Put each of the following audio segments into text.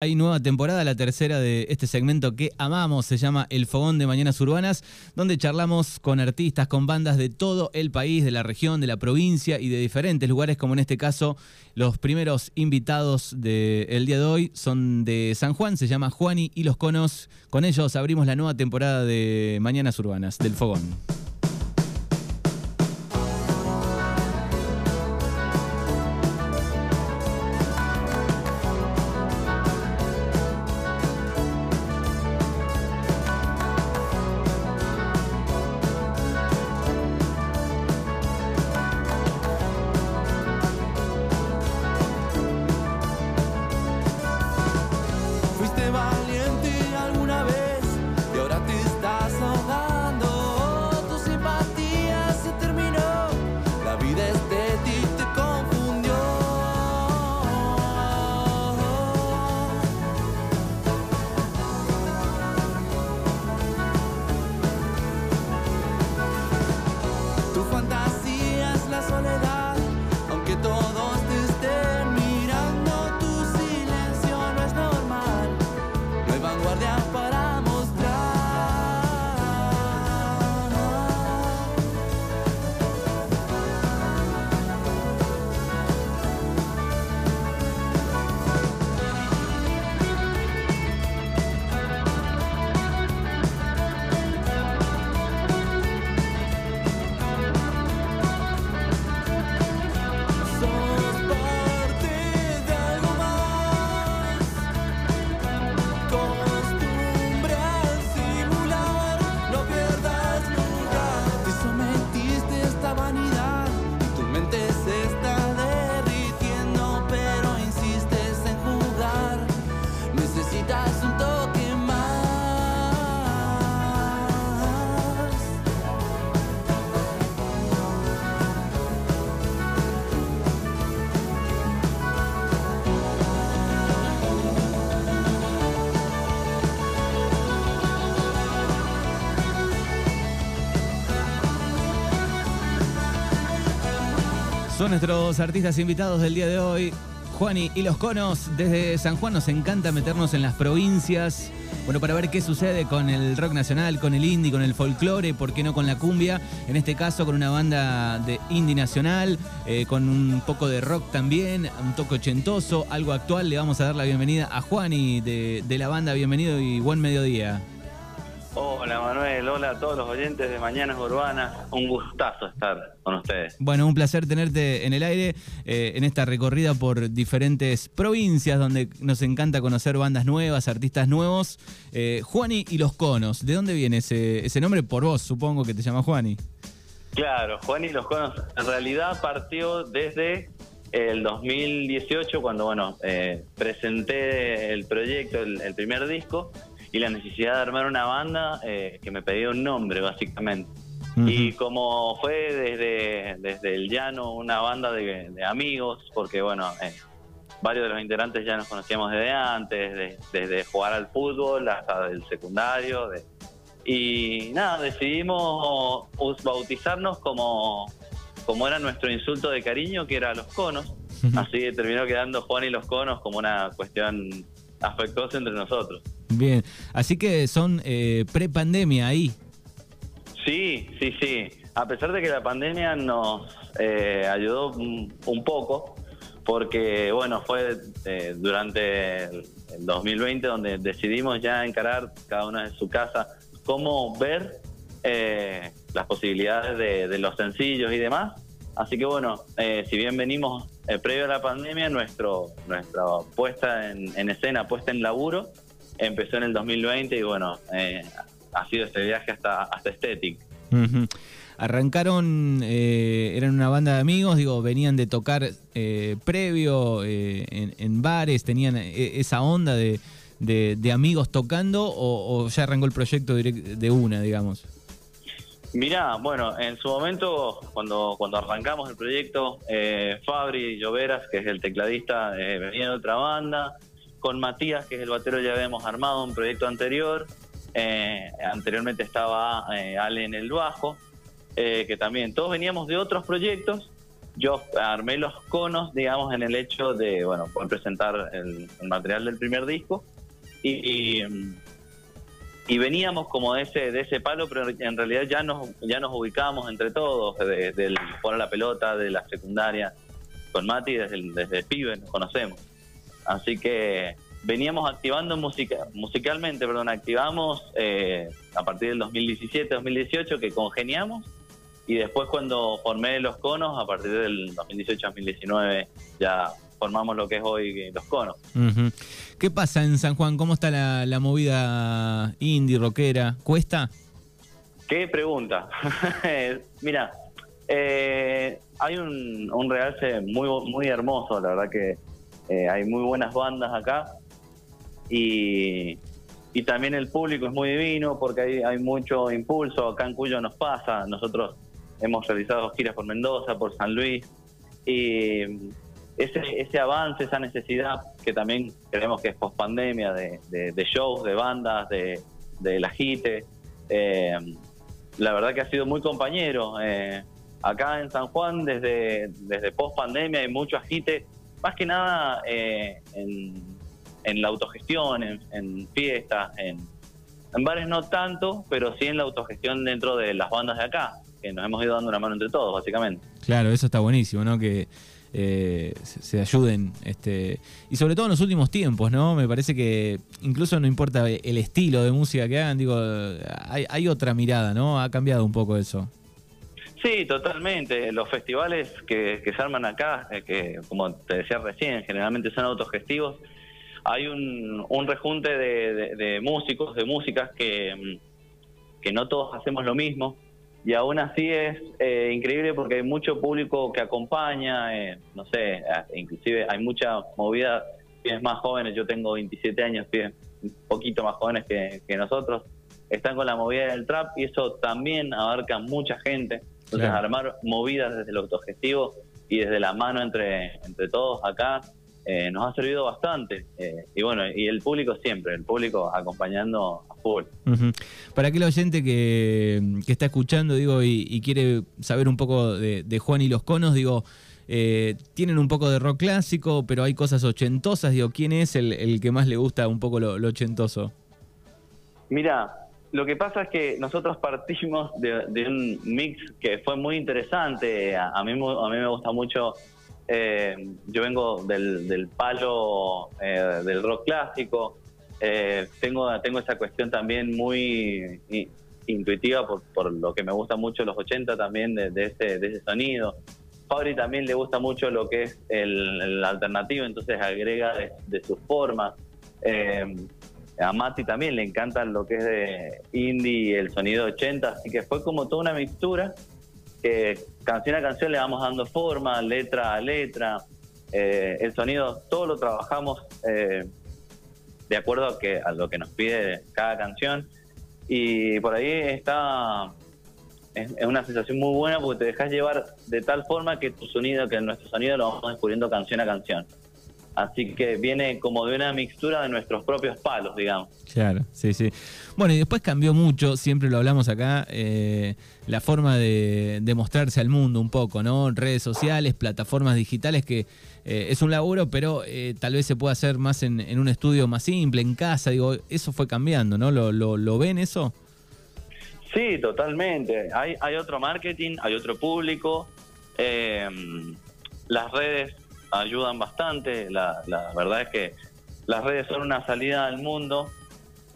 Hay nueva temporada, la tercera de este segmento que amamos, se llama El Fogón de Mañanas Urbanas, donde charlamos con artistas, con bandas de todo el país, de la región, de la provincia y de diferentes lugares, como en este caso los primeros invitados del día de hoy son de San Juan, se llama Juani y los Conos. Con ellos abrimos la nueva temporada de Mañanas Urbanas, del Fogón. Son nuestros artistas invitados del día de hoy. Juani y los Conos, desde San Juan nos encanta meternos en las provincias. Bueno, para ver qué sucede con el rock nacional, con el indie, con el folclore, por qué no con la cumbia. En este caso, con una banda de indie nacional, eh, con un poco de rock también, un toque ochentoso, algo actual. Le vamos a dar la bienvenida a Juani de, de la banda. Bienvenido y buen mediodía. Hola Manuel, hola a todos los oyentes de Mañanas Urbanas. Un gustazo estar con ustedes. Bueno, un placer tenerte en el aire eh, en esta recorrida por diferentes provincias donde nos encanta conocer bandas nuevas, artistas nuevos. Eh, Juani y los Conos, ¿de dónde viene ese, ese nombre? Por vos, supongo que te llama Juani. Claro, Juan y los Conos en realidad partió desde el 2018 cuando bueno eh, presenté el proyecto, el, el primer disco y la necesidad de armar una banda eh, que me pedía un nombre básicamente. Y como fue desde, desde el llano una banda de, de amigos, porque bueno, eh, varios de los integrantes ya nos conocíamos desde antes, de- desde jugar al fútbol hasta el secundario. de- y nada, decidimos bautizarnos como, como era nuestro insulto de cariño, que era los conos. Así que terminó quedando Juan y los conos como una cuestión afectuosa entre nosotros. Bien, así que son eh, pre-pandemia ahí. Sí, sí, sí. A pesar de que la pandemia nos eh, ayudó un, poco, porque bueno, fue eh, durante el, el 2020 donde decidimos ya encarar cada una de su casa cómo ver eh, las posibilidades de, los sencillos y demás. Así que bueno, eh, si bien venimos eh, previo a la pandemia, nuestro nuestra puesta en, en escena, puesta en laburo, empezó en el 2020 y bueno, eh, ha sido este viaje hasta, hasta Aesthetic. Arrancaron, eh, eran una banda de amigos, digo, venían de tocar eh, previo eh, en, en bares, tenían eh, esa onda de, de- de amigos tocando o, o ya arrancó el proyecto de una, digamos. Mirá, bueno, en su momento, cuando, cuando arrancamos el proyecto, eh, Fabri Lloveras, que es el tecladista, eh, venía de otra banda. Con Matías, que es el batero, ya habíamos armado un proyecto anterior. Eh, anteriormente estaba eh, Ale en el bajo, eh, que también todos veníamos de otros proyectos yo armé los conos, digamos, en el hecho de, bueno, poder presentar el, material del primer disco y, y, veníamos como de ese de ese palo, pero en realidad ya nos ya nos ubicamos entre todos, de- del poner la pelota, de la secundaria, con Mati desde desde pibe nos conocemos. Así que veníamos activando musicalmente, perdón, activamos eh, a partir del 2017-2018 que congeniamos y después cuando formé los conos, a partir del 2018-2019 ya formamos lo que es hoy los conos. ¿Qué pasa en San Juan? ¿Cómo está la, la movida indie, rockera? ¿Cuesta? ¿Qué pregunta? Mira, eh, hay un, un realce muy, muy hermoso, la verdad que eh, hay muy buenas bandas acá y, y también el público es muy divino porque hay, hay mucho impulso, acá en Cuyo nos pasa, nosotros hemos realizado giras por Mendoza, por San Luis y ese, ese avance, esa necesidad que también creemos que es post pandemia de, de- de shows, de bandas, de, de la eh, la verdad que ha sido muy compañero. eh, acá en San Juan, desde, desde post pandemia, hay mucho agite, más que nada eh, en, la autogestión, en, fiestas, en, en bares no tanto, pero sí en la autogestión dentro de las bandas de acá, que nos hemos ido dando una mano entre todos, básicamente. Claro, eso está buenísimo, ¿no? Que eh, se, se ayuden. Este, y sobre todo en los últimos tiempos, ¿no? Me parece que incluso no importa el estilo de música que hagan, digo, hay, hay otra mirada, ¿no? Ha cambiado un poco eso. Sí, totalmente. Los festivales que, que se arman acá, eh, que como te decía recién, generalmente son autogestivos, hay un, un rejunte de, músicos, de músicas que, mm, que no todos hacemos lo mismo. Y aún así es eh, increíble porque hay mucho público que acompaña, eh, no sé, inclusive hay mucha movida, pibes más jóvenes, yo tengo 27 años, pibes un poquito más jóvenes que, que nosotros, están con la movida del trap y eso también abarca mucha gente. Entonces Claro. armar movidas desde el autogestivo y desde la mano entre, entre todos acá eh, nos ha servido bastante. Eh, y bueno, y el público siempre, el público acompañando a full. Ujú. Para aquel oyente que, que está escuchando, digo, y, y quiere saber un poco de, de Juan y los conos, digo, eh, tienen un poco de rock clásico, pero hay cosas ochentosas, digo, ¿quién es el, el que más le gusta un poco lo, lo ochentoso? Mira, lo que pasa es que nosotros partimos de, un mix que fue muy interesante. A, a mí, a mí me gusta mucho. eh, yo vengo del, palo eh, del rock clásico. Eh, tengo, esa cuestión también muy intuitiva por, lo que me gusta mucho los 80 también de, ese, de ese sonido. Fabri también le gusta mucho lo que es el, el alternativo, entonces agrega de, de sus formas. Eh, a Mati también le encanta lo que es de indie y el sonido 80, así que fue como toda una mixtura que canción a canción le vamos dando forma, letra a letra. Eh, el sonido, todo lo trabajamos eh, de acuerdo a, que, a lo que nos pide cada canción. Y por ahí está. Es, es una sensación muy buena porque te dejas llevar de tal forma que tu sonido, que nuestro sonido lo vamos descubriendo canción a canción. Así que viene como de una mixtura de nuestros propios palos, digamos. Claro, sí, sí. Bueno, y después cambió mucho, siempre lo hablamos acá, eh, la forma de, de mostrarse al mundo un poco, ¿no? Redes sociales, plataformas digitales, que eh, es un laburo, pero eh, tal vez se pueda hacer más en, en un estudio más simple, en casa, digo, eso fue cambiando, ¿no? ¿Lo, lo, lo ven eso? Sí, totalmente. Hay, hay otro marketing, hay otro público. las redes ayudan bastante. La, la verdad es que las redes son una salida al mundo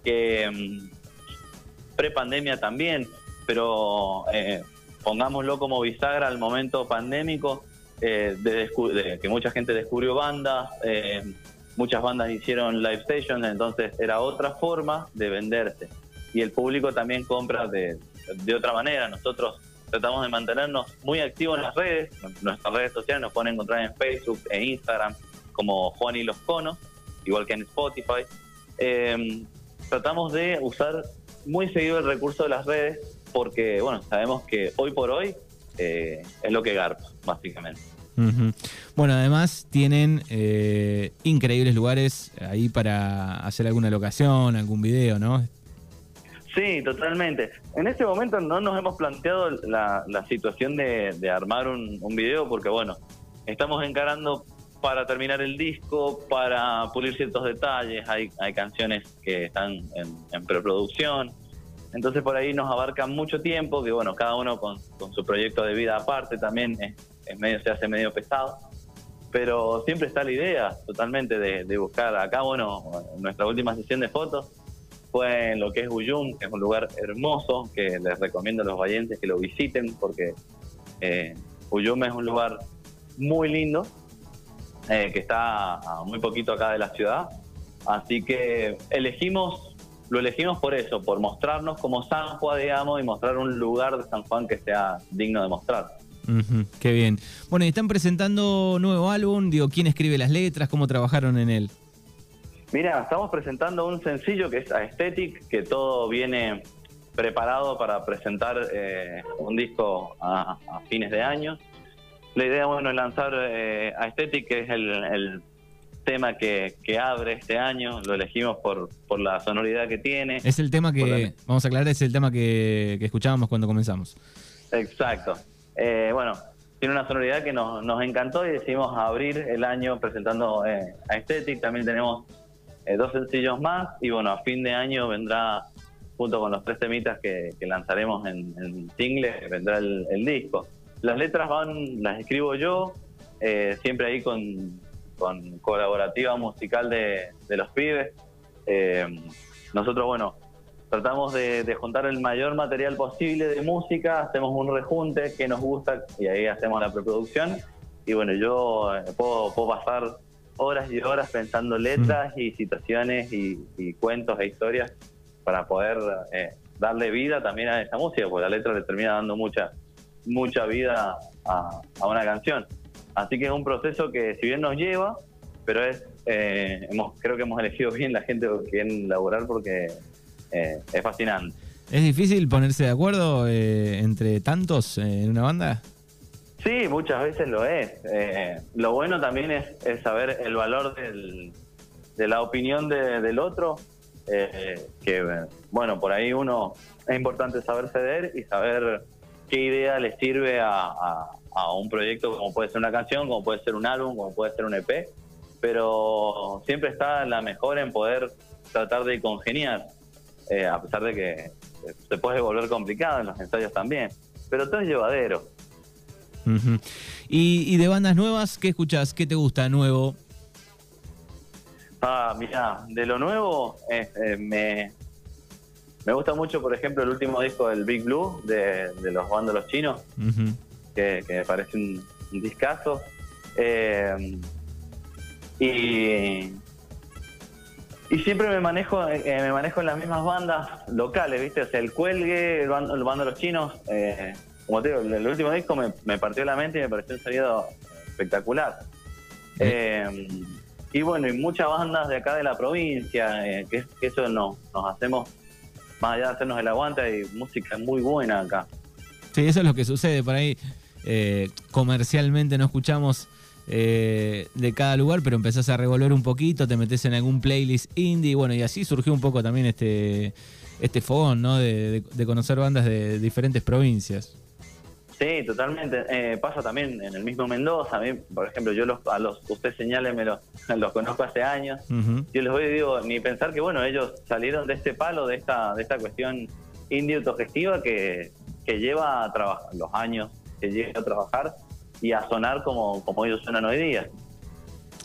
que mm, pre-pandemia también, pero eh, pongámoslo como bisagra al momento pandémico, eh, de, de que mucha gente descubrió bandas, eh, muchas bandas hicieron live stations, entonces era otra forma de venderse. Y el público también compra de, de otra manera. Nosotros tratamos de mantenernos muy activos en las redes. Nuestras redes sociales nos pueden encontrar en Facebook e Instagram como Juan y los Conos, igual que en Spotify. Eh, tratamos de usar muy seguido el recurso de las redes porque, bueno, sabemos que hoy por hoy eh, es lo que garpa, básicamente. Bueno, además tienen eh, increíbles lugares ahí para hacer alguna locación, algún video, ¿no? Sí, totalmente. En este momento no nos hemos planteado la, situación de, armar un, video porque, bueno, estamos encarando para terminar el disco, para pulir ciertos detalles, hay, hay canciones que están en, preproducción, entonces por ahí nos abarca mucho tiempo, que bueno, cada uno con, con su proyecto de vida aparte también es, es medio, se hace medio pesado, pero siempre está la idea totalmente de, de buscar. Acá, bueno, nuestra última sesión de fotos fue en lo que es Uyum, que es un lugar hermoso, que les recomiendo a los valientes que lo visiten, porque eh, Uyum es un lugar muy lindo, eh, que está a muy poquito acá de la ciudad. Así que elegimos, lo elegimos por eso, por mostrarnos como San Juan, digamos, y mostrar un lugar de San Juan que sea digno de mostrar. Qué bien. Bueno, y están presentando nuevo álbum, digo, ¿quién escribe las letras? ¿Cómo trabajaron en él? Mira, estamos presentando un sencillo que es Aesthetic, que todo viene preparado para presentar eh, un disco a, a fines de año. La idea, bueno, es lanzar eh, Aesthetic, que es el, el tema que, que abre este año. Lo elegimos por, por la sonoridad que tiene. Es el tema que, vamos a aclarar, es el tema que, que escuchábamos cuando comenzamos. Exacto. Eh, bueno, tiene una sonoridad que nos, nos encantó y decidimos abrir el año presentando eh, Aesthetic. También tenemos eh, dos sencillos más y bueno, a fin de año vendrá, junto con los tres temitas que, lanzaremos en, en single, vendrá el, disco. Las letras van, las escribo yo, eh, siempre ahí con, con colaborativa musical de, los pibes. Eh, nosotros, bueno, tratamos de, juntar el mayor material posible de música, hacemos un rejunte que nos gusta y ahí hacemos la preproducción. Y bueno, yo puedo pasar horas y horas pensando letras y situaciones y, y cuentos e historias para poder eh, darle vida también a esa música, porque la letra le termina dando mucha mucha vida a, a una canción. Así que es un proceso que si bien nos lleva, pero es eh, hemos, creo que hemos elegido bien la gente con quien laburar porque eh, es fascinante. ¿Es difícil ponerse de acuerdo eh, entre tantos eh, en una banda? Sí, muchas veces lo es. Eh, lo bueno también es, saber el valor del- de la opinión de- del otro, eh, que bueno, por ahí uno es importante saber ceder y saber qué idea le sirve a, a- un proyecto como puede ser una canción, como puede ser un álbum, como puede ser un EP, pero siempre está la mejor en poder tratar de congeniar, eh, a pesar de que se puede volver complicado en los ensayos también, pero todo es llevadero. Y, y de bandas nuevas, ¿qué escuchás? ¿Qué te gusta nuevo? Ah, mira, de lo nuevo eh, eh, me, me gusta mucho, por ejemplo, el último disco del Big Blue de, de los bandos chinos, que, que me parece un, un discazo. Eh, y, y siempre me manejo eh, me manejo en las mismas bandas locales, ¿viste? O sea, el Cuelgue, el bando, el bando de los chinos, eh, como te digo, el, el último disco me, me partió la mente y me pareció un sonido espectacular. Eh, y bueno, y muchas bandas de acá de la provincia, eh, que, que eso no, nos hacemos, más allá de hacernos el aguante, hay música muy buena acá. Sí, eso es lo que sucede por ahí. eh, comercialmente no escuchamos eh, de cada lugar, pero empezás a revolver un poquito, te metes en algún playlist indie, bueno, y así surgió un poco también este, este fogón, ¿no? De, de- de conocer bandas de diferentes provincias. Sí, totalmente. Eh, pasa también en el mismo Mendoza. A mí, por ejemplo, yo los, a los usted señale me los, los conozco hace años. Yo les voy y digo, ni pensar que, bueno, ellos salieron de este palo, de esta, de esta cuestión indie autogestiva que, que lleva a trabajar, los años que lleva a trabajar y a sonar como, como ellos suenan hoy día.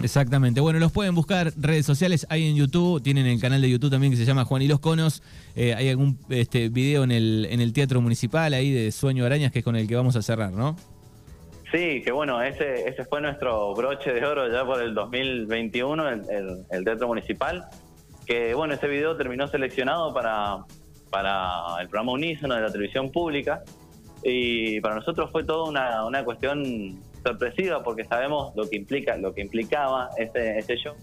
Exactamente. Bueno, los pueden buscar redes sociales, hay en YouTube, tienen el canal de YouTube también que se llama Juan y los Conos. Eh, hay algún este, video en el, en el Teatro Municipal ahí de Sueño Arañas, que es con el que vamos a cerrar, ¿no? Sí, que bueno, ese, ese fue nuestro broche de oro ya por el 2021, el, el- el Teatro Municipal, que bueno, ese video terminó seleccionado para, para el programa Unísono de la televisión pública y para nosotros fue toda una, una cuestión sorpresiva porque sabemos lo que implica, lo que implicaba ese, ese show,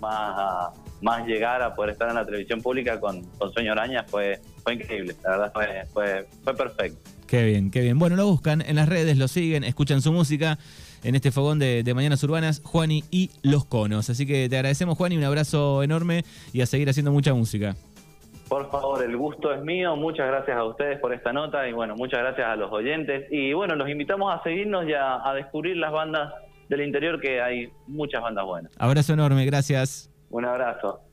más, más llegar a poder estar en la televisión pública con, con Sueño Araña fue, fue increíble, la verdad fue, fue, fue perfecto. Qué bien, qué bien. Bueno, lo buscan en las redes, lo siguen, escuchan su música en este fogón de, de Mañanas Urbanas, Juani y Los Conos. Así que te agradecemos, Juani, un abrazo enorme y a seguir haciendo mucha música. Por favor, el gusto es mío. Muchas gracias a ustedes por esta nota y bueno, muchas gracias a los oyentes. Y bueno, los invitamos a seguirnos y a, a descubrir las bandas del interior, que hay muchas bandas buenas. Abrazo enorme, gracias. Un abrazo.